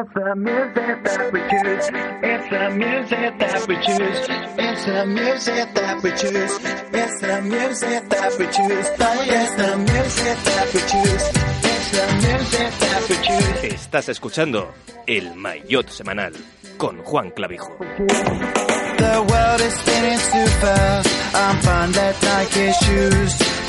It's the music that we choose. It's the music that we choose. It's the music that we choose. It's the music that we choose. It's the music that we choose. It's the music that we choose. Estás escuchando El Maillot Semanal con Juan Clavijo. The world is spinning too fast. I'm fine that Nike shoes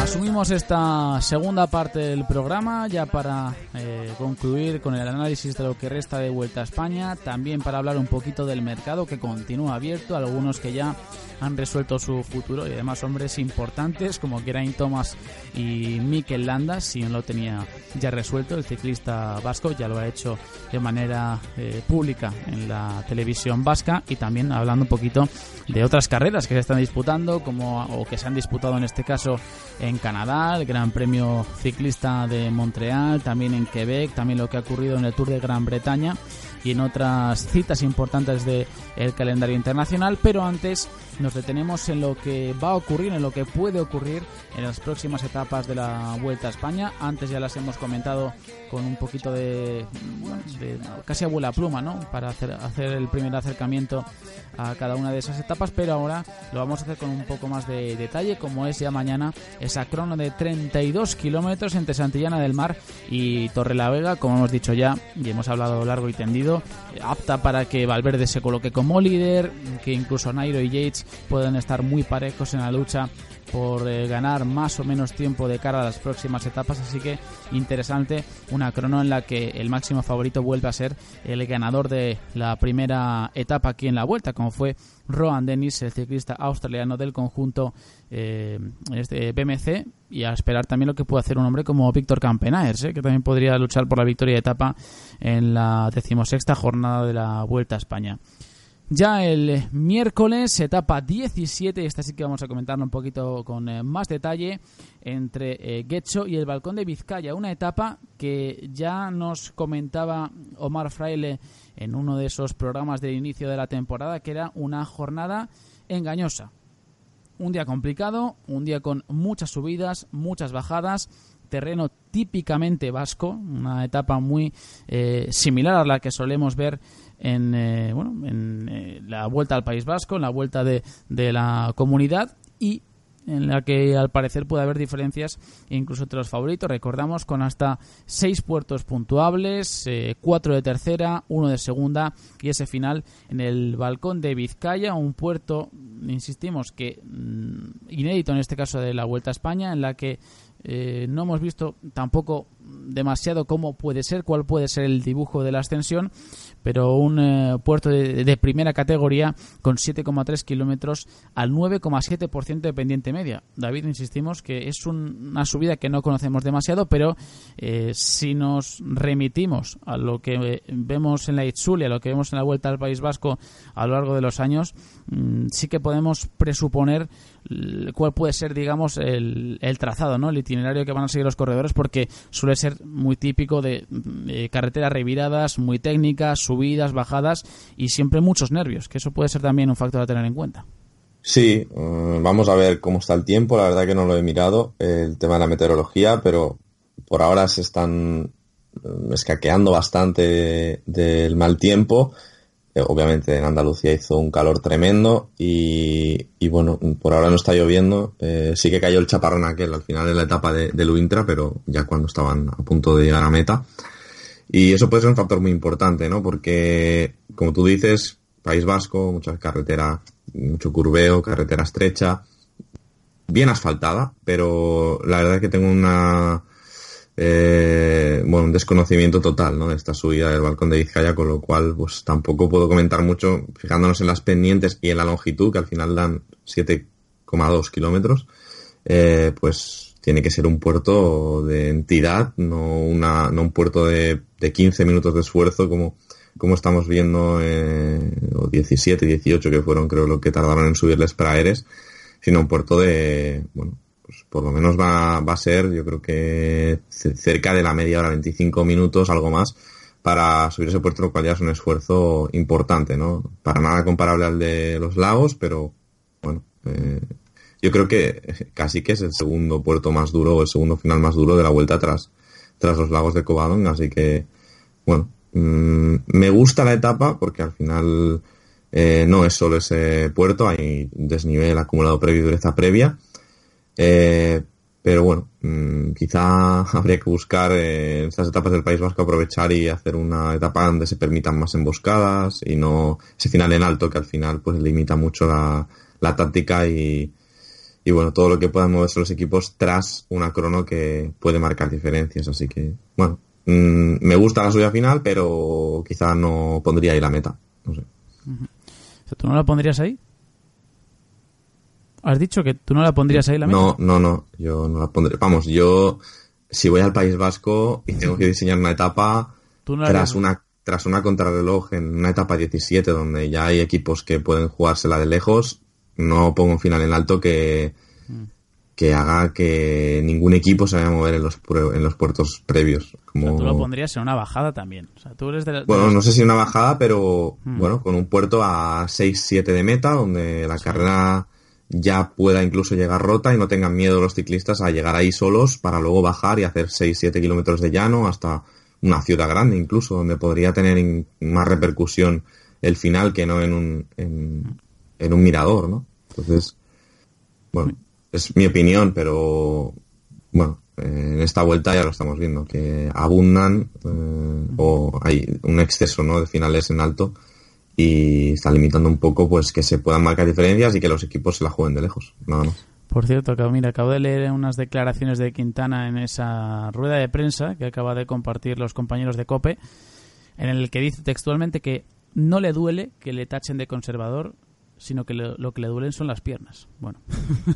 Asumimos esta segunda parte del programa ya para eh, concluir con el análisis de lo que resta de Vuelta a España, también para hablar un poquito del mercado que continúa abierto, algunos que ya han resuelto su futuro y además hombres importantes como Geraint Thomas y Mikel Landa, si no lo tenía ya resuelto, el ciclista vasco ya lo ha hecho de manera eh, pública en la televisión vasca y también hablando un poquito de otras carreras que se están disputando como o que se han disputado en este caso en Canadá, el Gran Premio Ciclista de Montreal, también en Quebec, también lo que ha ocurrido en el Tour de Gran Bretaña y en otras citas importantes del el calendario internacional, pero antes nos detenemos en lo que va a ocurrir, en lo que puede ocurrir en las próximas etapas de la Vuelta a España. Antes ya las hemos comentado con un poquito de, bueno, de casi abuela pluma, ¿no? Para hacer, el primer acercamiento a cada una de esas etapas, pero ahora lo vamos a hacer con un poco más de detalle, como es ya mañana esa crono de 32 kilómetros entre Santillana del Mar y Torrelavega, como hemos dicho ya y hemos hablado largo y tendido, apta para que Valverde se coloque como líder, que incluso Nairo y Yates pueden estar muy parejos en la lucha por eh, ganar más o menos tiempo de cara a las próximas etapas, así que interesante una crono en la que el máximo favorito vuelve a ser el ganador de la primera etapa aquí en la vuelta, como fue Rohan Dennis, el ciclista australiano del conjunto eh, este BMC, y a esperar también lo que puede hacer un hombre como Víctor Campenaers, eh, que también podría luchar por la victoria de etapa en la decimosexta jornada de la Vuelta a España. Ya el miércoles, etapa 17, esta sí que vamos a comentarlo un poquito con eh, más detalle, entre eh, Guecho y el Balcón de Vizcaya. Una etapa que ya nos comentaba Omar Fraile en uno de esos programas del inicio de la temporada, que era una jornada engañosa. Un día complicado, un día con muchas subidas, muchas bajadas, terreno típicamente vasco, una etapa muy eh, similar a la que solemos ver en, eh, bueno, en eh, la vuelta al País Vasco, en la vuelta de, de la comunidad y en la que al parecer puede haber diferencias incluso entre los favoritos. Recordamos con hasta seis puertos puntuables, eh, cuatro de tercera, uno de segunda y ese final en el balcón de Vizcaya, un puerto, insistimos, que mm, inédito en este caso de la Vuelta a España, en la que eh, no hemos visto tampoco demasiado cómo puede ser, cuál puede ser el dibujo de la ascensión, pero un eh, puerto de, de primera categoría con 7,3 kilómetros al 9,7% de pendiente media. David, insistimos que es un- una subida que no conocemos demasiado, pero eh, si nos remitimos a lo que eh, vemos en la Itzulia, a lo que vemos en la Vuelta al País Vasco a lo largo de los años, sí que podemos presuponer cuál puede ser, digamos, el, trazado, ¿no? El itinerario que van a seguir los corredores, porque suele ser muy típico de, de carreteras reviradas, muy técnicas, subidas, bajadas y siempre muchos nervios, que eso puede ser también un factor a tener en cuenta. Sí, eh, vamos a ver cómo está el tiempo. La verdad que no lo he mirado, eh, el tema de la meteorología, pero por ahora se están eh, escaqueando bastante de- del mal tiempo. Eh, obviamente en Andalucía hizo un calor tremendo y, y bueno, por ahora no está lloviendo. Eh, sí que cayó el chaparrón aquel al final de la etapa de, del Uintra, pero ya cuando estaban a punto de llegar a meta. Y eso puede ser un factor muy importante, ¿no? Porque, como tú dices, País Vasco, mucha carretera, mucho curveo, carretera estrecha, bien asfaltada, pero la verdad es que tengo una, eh, bueno, un desconocimiento total, ¿no? De esta subida del balcón de Vizcaya, con lo cual, pues tampoco puedo comentar mucho, fijándonos en las pendientes y en la longitud, que al final dan 7,2 kilómetros, eh, pues tiene que ser un puerto de entidad, no, una, no un puerto de, de 15 minutos de esfuerzo como, como estamos viendo, eh, o 17, 18 que fueron creo lo que tardaron en subirles para Eres, sino un puerto de, bueno, pues por lo menos va, va a ser, yo creo que ce- cerca de la media hora, 25 minutos, algo más, para subir ese puerto, lo cual ya es un esfuerzo importante, ¿no? Para nada comparable al de los lagos, pero bueno, eh, yo creo que casi que es el segundo puerto más duro el segundo final más duro de la vuelta atrás tras los lagos de Covadonga, así que, bueno, mm, me gusta la etapa porque al final eh, no es solo ese puerto, hay desnivel acumulado previo y dureza previa. Eh, pero bueno, mm, quizá habría que buscar eh, en estas etapas del País Vasco aprovechar y hacer una etapa donde se permitan más emboscadas y no ese final en alto que al final pues limita mucho la, táctica y, bueno, todo lo que puedan moverse los equipos tras una crono que puede marcar diferencias. Así que, bueno, mm, me gusta la subida final, pero quizá no pondría ahí la meta. No sé. ¿Tú no la pondrías ahí? ¿Has dicho que tú no la pondrías ahí la meta? No, no, no, yo no la pondré. Vamos, yo si voy al País Vasco y tengo que diseñar una etapa Tú no la tras una tras una contrarreloj en una etapa 17 donde ya hay equipos que pueden jugársela de lejos, no pongo un final en alto que Mm. que haga que ningún equipo se vaya a mover en los en los puertos previos. O Como... sea, tú lo pondrías en una bajada también. O sea, tú eres de, la- de Bueno, los- no sé si una bajada, pero Mm. bueno, con un puerto a 6-7 de meta, donde la carrera ya pueda incluso llegar rota y no tengan miedo los ciclistas a llegar ahí solos para luego bajar y hacer 6-7 kilómetros de llano hasta una ciudad grande incluso, donde podría tener más repercusión el final que no en un, en, en un mirador, ¿no? Entonces, bueno, es mi opinión, pero bueno, eh, en esta vuelta ya lo estamos viendo, que abundan eh, o hay un exceso ¿no? de finales en alto y está limitando un poco pues que se puedan marcar diferencias y que los equipos se la jueguen de lejos, nada más. Por cierto, mira, acabo de leer unas declaraciones de Quintana en esa rueda de prensa que acaba de compartir los compañeros de COPE, en el que dice textualmente que no le duele que le tachen de conservador, sino que lo, lo que le duelen son las piernas. Bueno,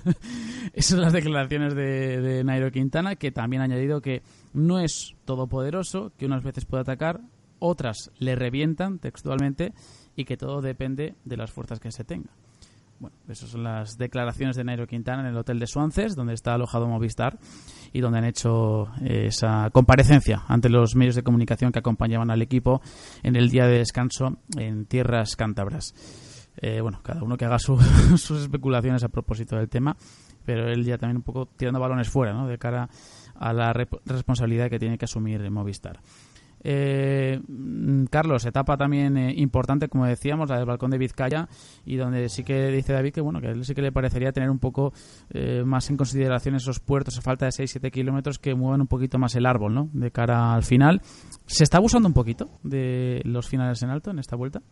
esas son las declaraciones de, de Nairo Quintana, que también ha añadido que no es todopoderoso, que unas veces puede atacar, otras le revientan textualmente y que todo depende de las fuerzas que se tenga. Bueno, esas son las declaraciones de Nairo Quintana en el hotel de Suances, donde está alojado Movistar y donde han hecho eh, esa comparecencia ante los medios de comunicación que acompañaban al equipo en el día de descanso en tierras cántabras. Eh, bueno, cada uno que haga su- sus especulaciones a propósito del tema, pero él ya también un poco tirando balones fuera, ¿no? De cara a la responsabilidad que tiene que asumir Movistar. Eh, mm, Carlos, etapa también eh, importante, como decíamos, la del balcón de Vizcaya, y donde sí que dice David que bueno que a él sí que le parecería tener un poco eh, más en consideración esos puertos a falta de 6-7 kilómetros que muevan un poquito más el árbol, ¿no? De cara al final. ¿Se está abusando un poquito de los finales en alto en esta vuelta?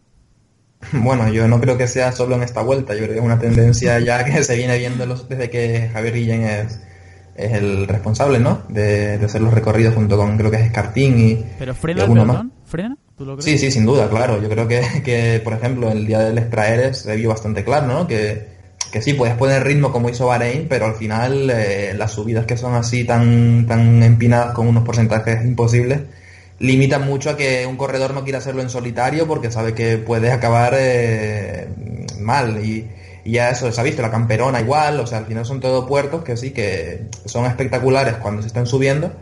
Bueno, yo no creo que sea solo en esta vuelta, yo creo que es una tendencia ya que se viene viendo desde que Javier Guillén es, es el responsable, ¿no? De, de hacer los recorridos junto con, creo que es Escartín y, ¿Pero frena alguno más. ¿Frena? ¿Tú lo crees? Sí, sí, sin duda, claro. Yo creo que, que, por ejemplo, el día del Extraeres se vio bastante claro, ¿no? Que, que sí, puedes poner ritmo como hizo Bahrein, pero al final eh, las subidas que son así tan, tan empinadas con unos porcentajes imposibles limitan mucho a que un corredor no quiera hacerlo en solitario porque sabe que puede acabar eh, mal y, y ya eso se ha visto, la camperona igual, o sea, al final son todo puertos que sí, que son espectaculares cuando se están subiendo,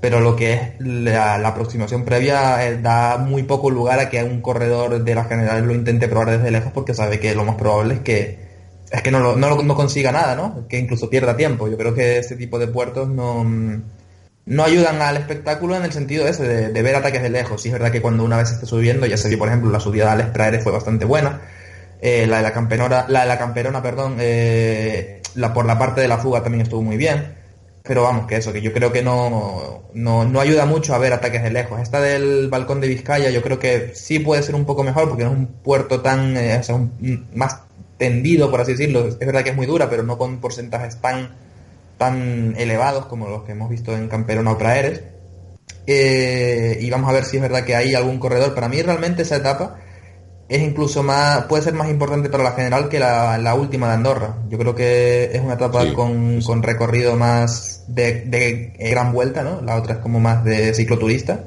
pero lo que es la, la aproximación previa eh, da muy poco lugar a que un corredor de la general lo intente probar desde lejos porque sabe que lo más probable es que es que no, lo- no, consiga nada, ¿no? Que incluso pierda tiempo. Yo creo que este tipo de puertos no, no ayudan al espectáculo en el sentido ese de, de ver ataques de lejos. Sí es verdad que cuando una vez esté subiendo, ya se vio, por ejemplo, la subida al Spraere fue bastante buena. Eh, la de la camperona, la de la camperona, perdón, eh, la por la parte de la fuga también estuvo muy bien. Pero vamos, que eso, que yo creo que no, no, no ayuda mucho a ver ataques de lejos. Esta del balcón de Vizcaya yo creo que sí puede ser un poco mejor porque no es un puerto tan, eh, o sea, un- más tendido, por así decirlo. Es verdad que es muy dura, pero no con porcentajes tan, tan elevados como los que hemos visto en Camperona o Praeres. Eh, y vamos a ver si es verdad que hay algún corredor. Para mí realmente esa etapa es incluso más, puede ser más importante para la general que la, la última de Andorra. Yo creo que es una etapa Sí, con, con recorrido más de, de gran vuelta, ¿no? La otra es como más de cicloturista.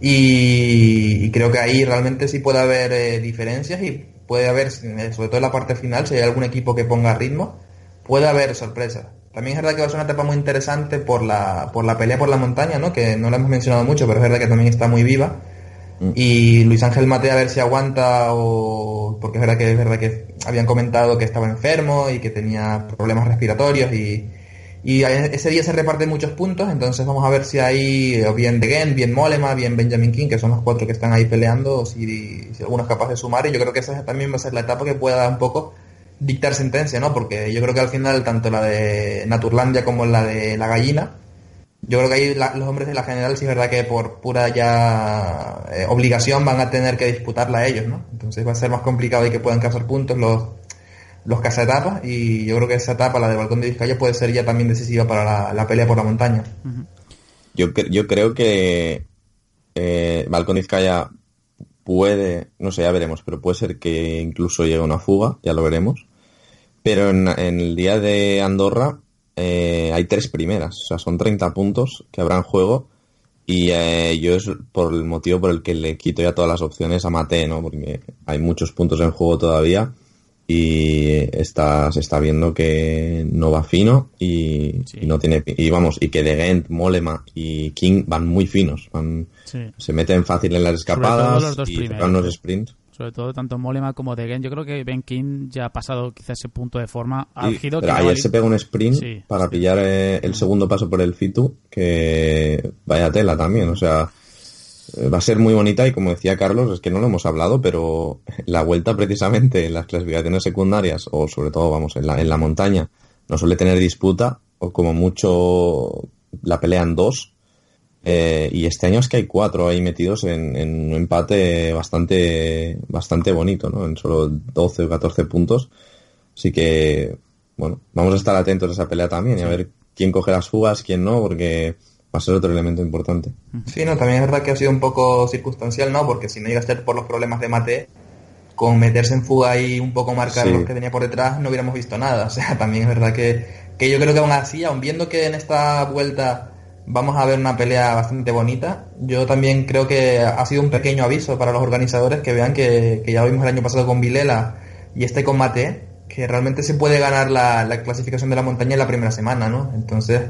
Y, y creo que ahí realmente sí puede haber eh, diferencias y puede haber, eh, sobre todo en la parte final, si hay algún equipo que ponga ritmo, puede haber sorpresas. También es verdad que va a ser una etapa muy interesante por la, por la pelea por la montaña, ¿no? Que no la hemos mencionado mucho, pero es verdad que también está muy viva. Y Luis Ángel Mate a ver si aguanta o porque es verdad que es verdad que habían comentado que estaba enfermo y que tenía problemas respiratorios y, Y ese día se reparten muchos puntos, entonces vamos a ver si hay o bien De Gen, bien Molema, bien Benjamin King, que son los cuatro que están ahí peleando, o si, si alguno es capaz de sumar. Y yo creo que esa también va a ser la etapa que pueda un poco dictar sentencia, ¿no? Porque yo creo que al final tanto la de Naturlandia como la de la gallina, yo creo que ahí los hombres de la general sí es verdad que por pura ya eh, obligación van a tener que disputarla ellos, ¿no? Entonces va a ser más complicado y que puedan cazar puntos los los etapas y yo creo que esa etapa, la de Balcón de Vizcaya, puede ser ya también decisiva para la, pelea por la montaña. yo, yo creo que eh, Balcón de Vizcaya puede, no sé, ya veremos, pero puede ser que incluso llegue una fuga, ya lo veremos. Pero en, el día de Andorra eh, hay tres primeras, o sea, son 30 puntos que habrá en juego. Y eh, yo es por el motivo por el que le quito ya todas las opciones a Mate, ¿no? Porque hay muchos puntos en juego todavía y está, se está viendo que no va fino y, no tiene y vamos y que De Gent, Molema y King van muy finos. Van, se meten fácil en las escapadas y tocan los sprints sobre todo tanto Molema como De Gent yo creo que Ben King ya ha pasado quizás ese punto de forma. Álgido pero ayer se pega un sprint para pillar eh, el segundo paso por el Fitu que vaya tela también o sea va a ser muy bonita y como decía Carlos, es que no lo hemos hablado, pero la vuelta precisamente en las clasificaciones secundarias o sobre todo, vamos, en la, en la montaña no suele tener disputa o como mucho la pelean dos eh, y este año es que hay cuatro ahí metidos en, un empate bastante bastante bonito, ¿no? En solo 12 o 14 puntos. Así que, bueno, vamos a estar atentos a esa pelea también y a ver quién coge las fugas, quién no, porque va a ser otro elemento importante. Sí, no, también es verdad que ha sido un poco circunstancial, ¿no? Porque si no iba a ser por los problemas de Mate, con meterse en fuga y un poco marcar los que tenía por detrás, no hubiéramos visto nada. O sea, también es verdad que, que yo creo que aún así, aún viendo que en esta vuelta vamos a ver una pelea bastante bonita, yo también creo que ha sido un pequeño aviso para los organizadores que vean que, que ya lo vimos el año pasado con Vilela y este con Mate, que realmente se puede ganar la, la clasificación de la montaña en la primera semana, ¿no? Entonces,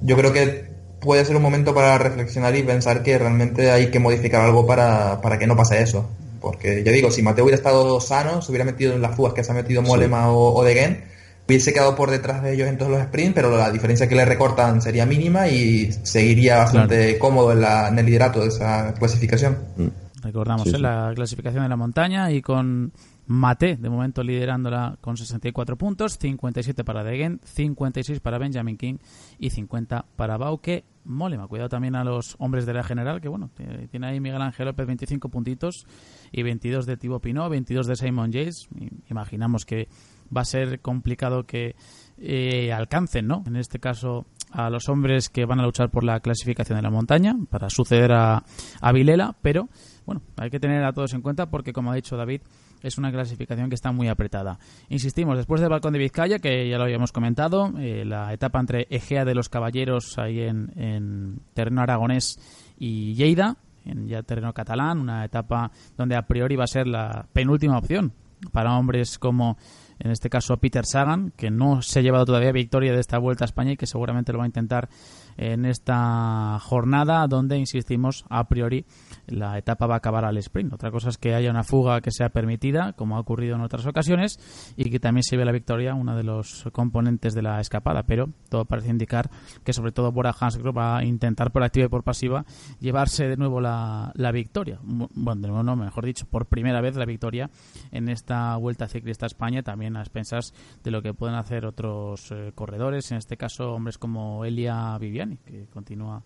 yo creo que puede ser un momento para reflexionar y pensar que realmente hay que modificar algo para, para que no pase eso. Porque ya digo, si Mateo hubiera estado sano, se hubiera metido en las fugas que se ha metido Molema o, o Degen, hubiese quedado por detrás de ellos en todos los sprints, pero la diferencia que le recortan sería mínima y seguiría bastante cómodo en, la, en, el liderato de esa clasificación. Mm. Recordamos ¿eh? la clasificación de la montaña y con Mate, de momento liderándola con 64 puntos, 57 para Degen, 56 para Benjamin King y 50 para Bauke Molema. Cuidado también a los hombres de la general, que bueno, tiene ahí Miguel Ángel López 25 puntitos y 22 de Thibaut Pinot, 22 de Simon Yates. Imaginamos que va a ser complicado que eh, alcancen, ¿no? En este caso a los hombres que van a luchar por la clasificación de la montaña para suceder a, Vilela, pero bueno, hay que tener a todos en cuenta porque como ha dicho David, es una clasificación que está muy apretada. Insistimos, después del balcón de Vizcaya, que ya lo habíamos comentado, eh, la etapa entre Egea de los Caballeros ahí en, terreno aragonés y Lleida, en ya terreno catalán, una etapa donde a priori va a ser la penúltima opción para hombres como en este caso Peter Sagan, que no se ha llevado todavía victoria de esta vuelta a España y que seguramente lo va a intentar en esta jornada donde, insistimos, a priori la etapa va a acabar al sprint. Otra cosa es que haya una fuga que sea permitida, como ha ocurrido en otras ocasiones, y que también se ve la victoria, uno de los componentes de la escapada. Pero todo parece indicar que, sobre todo, Bora Hansgrohe va a intentar por activa y por pasiva llevarse de nuevo la, victoria. Bueno, de nuevo, no, mejor dicho, por primera vez la victoria en esta vuelta ciclista a España, también a expensas de lo que pueden hacer otros eh, corredores, en este caso hombres como Elia Viviani, que continúa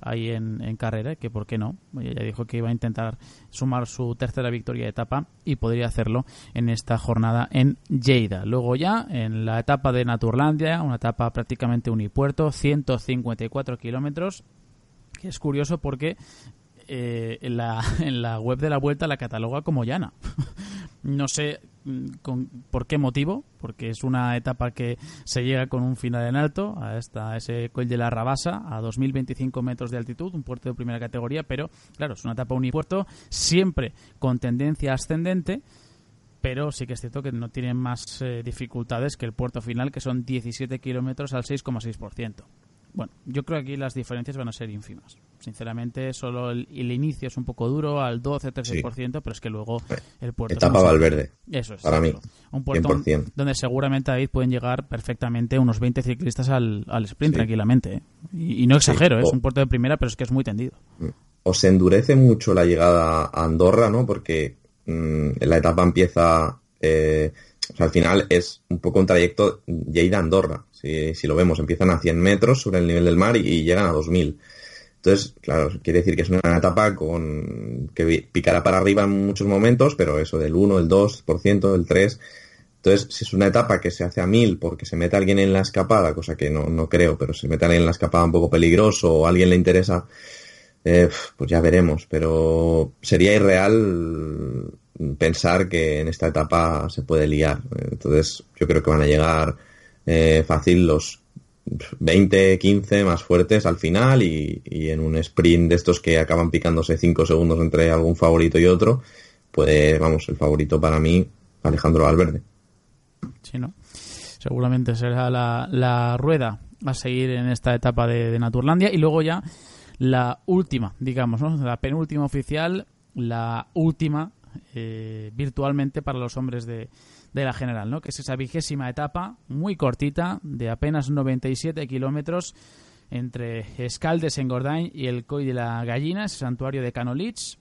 ahí en, carrera, que por qué no. Ella dijo que iba a intentar sumar su tercera victoria de etapa y podría hacerlo en esta jornada en Lleida. Luego ya en la etapa de Naturlandia, una etapa prácticamente unipuerto, 154 kilómetros, que es curioso porque eh, en, la, en la web de la vuelta la cataloga como llana. no sé con, por qué motivo, porque es una etapa que se llega con un final en alto, a, esta, ese Col de la Rabasa, a 2.025 metros de altitud, un puerto de primera categoría, pero claro, es una etapa unipuerto, siempre con tendencia ascendente, pero sí que es cierto que no tiene más eh, dificultades que el puerto final, que son 17 kilómetros al 6,6%. Bueno, yo creo que aquí las diferencias van a ser ínfimas. Sinceramente, solo el, el inicio es un poco duro, al 12-13%, pero es que luego el puerto... Etapa Valverde. Eso es. Para mí. Un puerto 100%. donde seguramente ahí pueden llegar perfectamente unos 20 ciclistas al, al sprint Sí. tranquilamente. ¿eh? Y, y no exagero, ¿eh? O- es un puerto de primera, pero es que es muy tendido. o se endurece mucho la llegada a Andorra, ¿no? Porque mm, la etapa empieza, eh, o sea, al final es un poco un trayecto Lleida-Andorra. Si, si lo vemos, empiezan a 100 metros sobre el nivel del mar y, llegan a 2000. Entonces, claro, quiere decir que es una etapa con que picará para arriba en muchos momentos, pero eso del 1, el 2%, el 3%. Entonces, si es una etapa que se hace a 1000 porque se mete alguien en la escapada, cosa que no, no creo, pero se mete alguien en la escapada un poco peligroso o a alguien le interesa eh, pues ya veremos, pero sería irreal pensar que en esta etapa se puede liar. Entonces yo creo que van a llegar eh, fácil los 20, 15 más fuertes al final y, y en un sprint de estos que acaban picándose 5 segundos entre algún favorito y otro, puede, vamos, el favorito para mí, Alejandro Valverde. Sí, ¿no? Seguramente será la, la rueda a seguir en esta etapa de, Naturlandia y luego ya la última, digamos, ¿no? La penúltima oficial, la última eh, virtualmente para los hombres de, de la general, ¿no? Que es esa vigésima etapa, muy cortita, de apenas 97 kilómetros entre Escaldes en Gordain y el Coy de la Gallina, ese santuario de Canolich.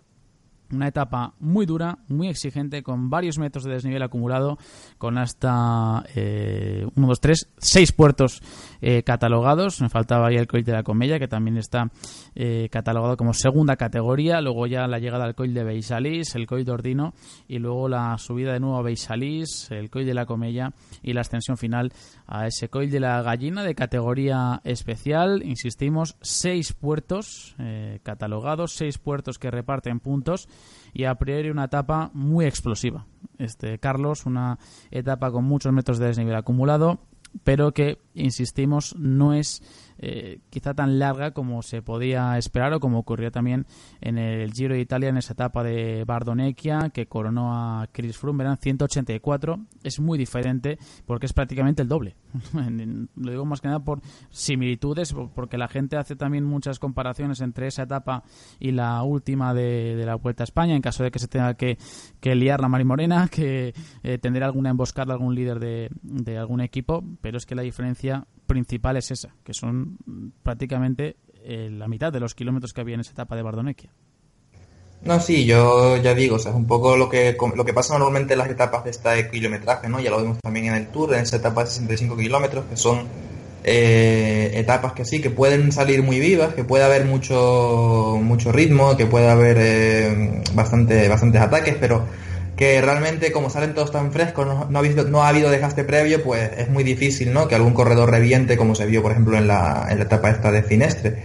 Una etapa muy dura, muy exigente, con varios metros de desnivel acumulado, con hasta eh, 1, 2, 3, 6 puertos eh, catalogados. Me faltaba ahí el Coil de la Comella, que también está eh, catalogado como segunda categoría. Luego ya la llegada al Coil de Beisalís, el Coil de Ordino, y luego la subida de nuevo a Beisalís, el Coil de la Comella y la extensión final a ese Coil de la Gallina de categoría especial. Insistimos, 6 puertos eh, catalogados, 6 puertos que reparten puntos y a priori una etapa muy explosiva. Este Carlos, una etapa con muchos metros de desnivel acumulado, pero que, insistimos, no es eh, quizá tan larga como se podía esperar o como ocurrió también en el Giro de Italia en esa etapa de Bardonecchia que coronó a Chris Froome, eran 184. Es muy diferente porque es prácticamente el doble. Lo digo más que nada por similitudes, porque la gente hace también muchas comparaciones entre esa etapa y la última de, la Vuelta a España, en caso de que se tenga que, que liar la Mari Morena, que eh, tendrá alguna emboscada algún líder de, de algún equipo, pero es que la diferencia principal es esa, que son prácticamente eh, la mitad de los kilómetros que había en esa etapa de Bardonecchia. No, sí, yo ya digo, o sea, es un poco lo que, lo que pasa normalmente en las etapas de este kilometraje, ¿no? Ya lo vimos también en el Tour, en esa etapa de 65 kilómetros, que son eh, etapas que sí, que pueden salir muy vivas, que puede haber mucho, mucho ritmo, que puede haber eh, bastante, bastantes ataques, pero que realmente como salen todos tan frescos, no, ha, habido, desgaste previo, pues es muy difícil, ¿no? Que algún corredor reviente, como se vio, por ejemplo, en la, en la etapa esta de Finestre.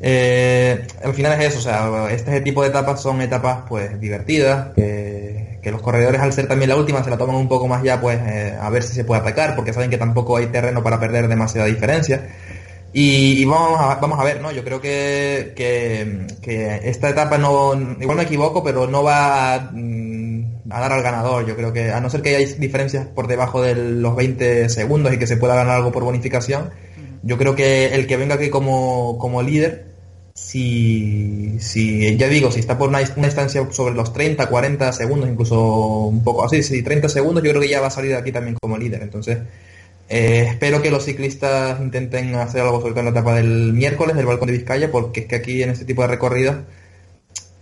Eh, al final es eso, o sea, este tipo de etapas son etapas pues divertidas, que, los corredores al ser también la última se la toman un poco más ya pues eh, a ver si se puede atacar, porque saben que tampoco hay terreno para perder demasiada diferencia. Y, vamos, a, vamos a ver, ¿no? Yo creo que, que, que, esta etapa no, igual me equivoco, pero no va a, dar al ganador. Yo creo que, a no ser que haya diferencias por debajo de los 20 segundos y que se pueda ganar algo por bonificación, yo creo que el que venga aquí como, como líder, si, si, ya digo, si está por una, una distancia sobre los 30, 40 segundos, incluso un poco así, si 30 segundos, yo creo que ya va a salir de aquí también como líder. Entonces, eh, espero que los ciclistas intenten hacer algo, sobre todo en la etapa del miércoles del Balcón de Vizcaya, porque es que aquí en este tipo de recorridos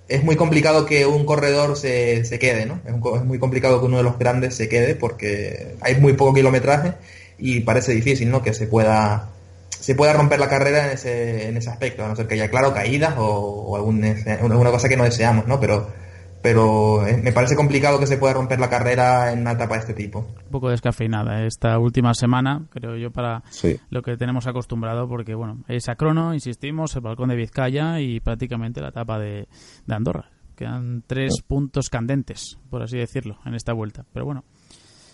es muy complicado que un corredor se, se quede, ¿no? Es, un, es, muy complicado que uno de los grandes se quede porque hay muy poco kilometraje y parece difícil, ¿no? Que se pueda se pueda romper la carrera en ese, en ese aspecto, a no ser que haya, claro, caídas o, o algún, alguna cosa que no deseamos, ¿no? Pero pero me parece complicado que se pueda romper la carrera en una etapa de este tipo. Un poco descafeinada esta última semana, creo yo, para sí. lo que tenemos acostumbrado, porque bueno, es a crono, insistimos, el balcón de Vizcaya y prácticamente la etapa de, de Andorra. Quedan tres sí. puntos candentes, por así decirlo, en esta vuelta. Pero bueno,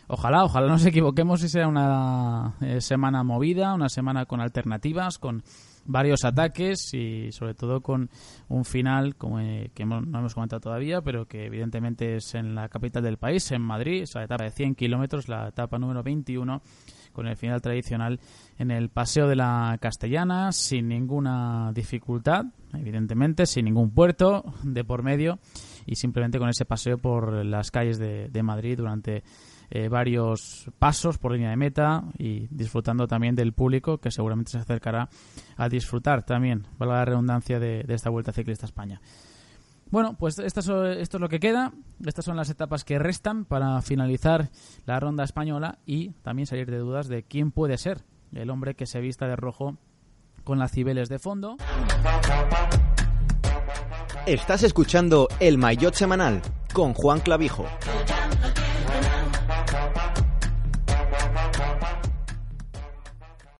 ojalá, ojalá nos equivoquemos y sea una eh, semana movida, una semana con alternativas, con varios ataques y sobre todo con un final como eh, que hemos, no hemos comentado todavía, pero que evidentemente es en la capital del país, en Madrid, esa etapa de 100 kilómetros, la etapa número 21, con el final tradicional en el Paseo de la Castellana, sin ninguna dificultad, evidentemente, sin ningún puerto de por medio y simplemente con ese paseo por las calles de, de Madrid durante eh, varios pasos por línea de meta y disfrutando también del público que seguramente se acercará a disfrutar también, valga la redundancia, de, esta Vuelta Ciclista a España. Bueno, pues esto es lo que queda. Estas son las etapas que restan para finalizar la ronda española y también salir de dudas de quién puede ser el hombre que se vista de rojo con las cibeles de fondo. Estás escuchando el Maillot Semanal con Juan Clavijo.